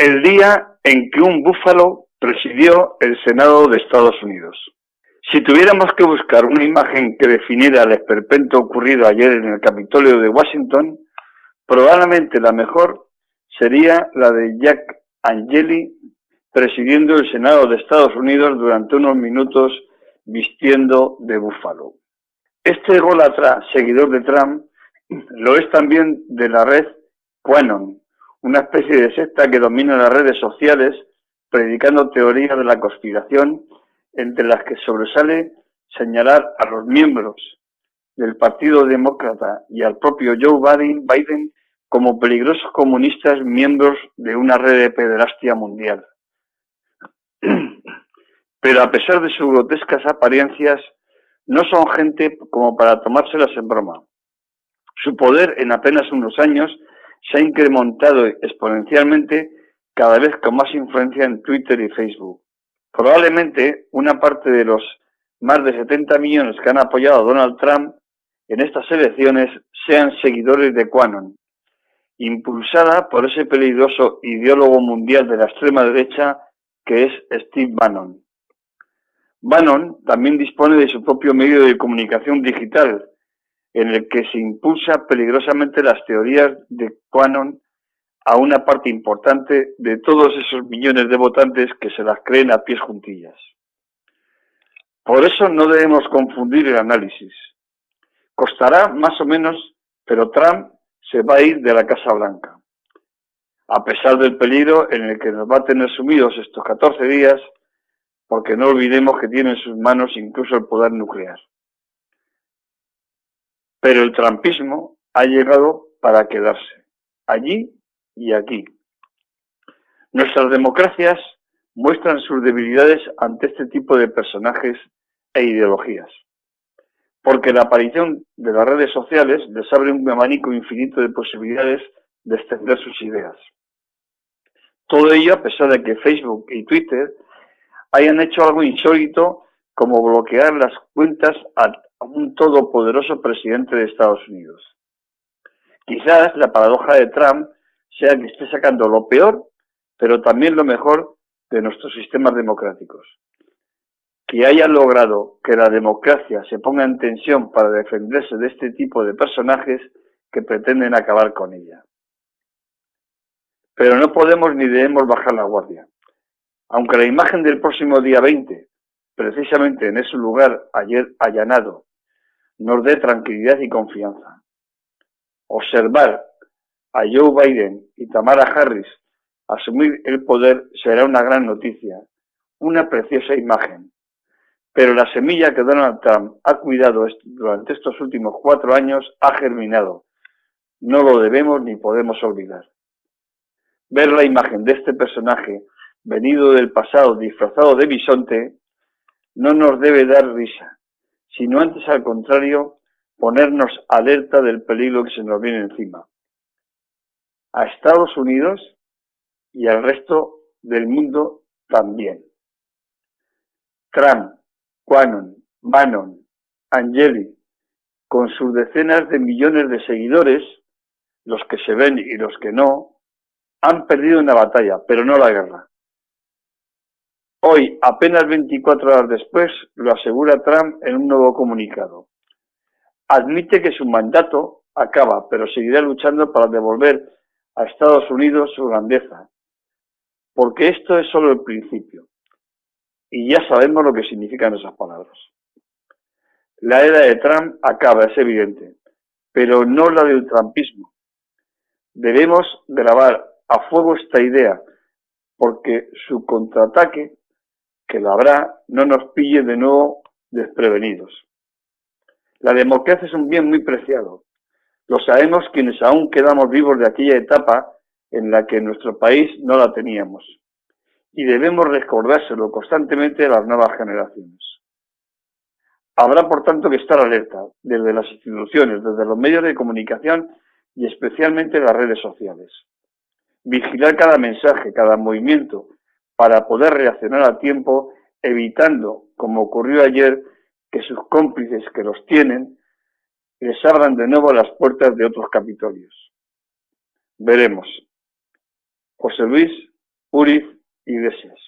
el día en que un búfalo presidió el Senado de Estados Unidos. Si tuviéramos que buscar una imagen que definiera el esperpento ocurrido ayer en el Capitolio de Washington, probablemente la mejor sería la de Jack Angeli presidiendo el Senado de Estados Unidos durante unos minutos vistiendo de búfalo. Este golatra, seguidor de Trump, lo es también de la red QAnon, una especie de secta que domina las redes sociales predicando teorías de la conspiración entre las que sobresale señalar a los miembros del Partido Demócrata y al propio Joe Biden como peligrosos comunistas miembros de una red de pederastia mundial. Pero a pesar de sus grotescas apariencias, no son gente como para tomárselas en broma. Su poder en apenas unos años se ha incrementado exponencialmente cada vez con más influencia en Twitter y Facebook. Probablemente una parte de los más de 70 millones que han apoyado a Donald Trump en estas elecciones sean seguidores de Quanon, impulsada por ese peligroso ideólogo mundial de la extrema derecha que es Steve Bannon. Bannon también dispone de su propio medio de comunicación digital, en el que se impulsa peligrosamente las teorías de Quanon a una parte importante de todos esos millones de votantes que se las creen a pies juntillas. Por eso no debemos confundir el análisis. Costará más o menos, pero Trump se va a ir de la Casa Blanca. A pesar del peligro en el que nos va a tener sumidos estos 14 días, porque no olvidemos que tiene en sus manos incluso el poder nuclear. Pero el trumpismo ha llegado para quedarse, allí y aquí. Nuestras democracias muestran sus debilidades ante este tipo de personajes e ideologías, porque la aparición de las redes sociales les abre un abanico infinito de posibilidades de extender sus ideas. Todo ello a pesar de que Facebook y Twitter hayan hecho algo insólito como bloquear las cuentas a un todopoderoso presidente de Estados Unidos. Quizás la paradoja de Trump sea que esté sacando lo peor, pero también lo mejor de nuestros sistemas democráticos. Que haya logrado que la democracia se ponga en tensión para defenderse de este tipo de personajes que pretenden acabar con ella. Pero no podemos ni debemos bajar la guardia. Aunque la imagen del próximo día 20, precisamente en ese lugar ayer allanado, nos dé tranquilidad y confianza. Observar a Joe Biden y Tamara Harris asumir el poder será una gran noticia, una preciosa imagen. Pero la semilla que Donald Trump ha cuidado durante estos últimos cuatro años ha germinado. No lo debemos ni podemos olvidar. Ver la imagen de este personaje venido del pasado disfrazado de bisonte no nos debe dar risa, sino antes al contrario ponernos alerta del peligro que se nos viene encima a Estados Unidos y al resto del mundo también. Trump, Quanon, Bannon, Angeli, con sus decenas de millones de seguidores, los que se ven y los que no, han perdido una batalla, pero no la guerra. Hoy, apenas 24 horas después, lo asegura Trump en un nuevo comunicado. Admite que su mandato acaba, pero seguirá luchando para devolver a Estados Unidos su grandeza, porque esto es solo el principio. Y ya sabemos lo que significan esas palabras. La era de Trump acaba, es evidente, pero no la del trumpismo. Debemos grabar a fuego esta idea, porque su contraataque, que lo habrá, no nos pille de nuevo desprevenidos. La democracia es un bien muy preciado, lo sabemos quienes aún quedamos vivos de aquella etapa en la que en nuestro país no la teníamos. Y debemos recordárselo constantemente a las nuevas generaciones. Habrá, por tanto, que estar alerta desde las instituciones, desde los medios de comunicación y especialmente las redes sociales. Vigilar cada mensaje, cada movimiento, para poder reaccionar a tiempo, evitando, como ocurrió ayer, que sus cómplices que los tienen les abran de nuevo las puertas de otros capitolios. Veremos. José Luis Uriz Iglesias.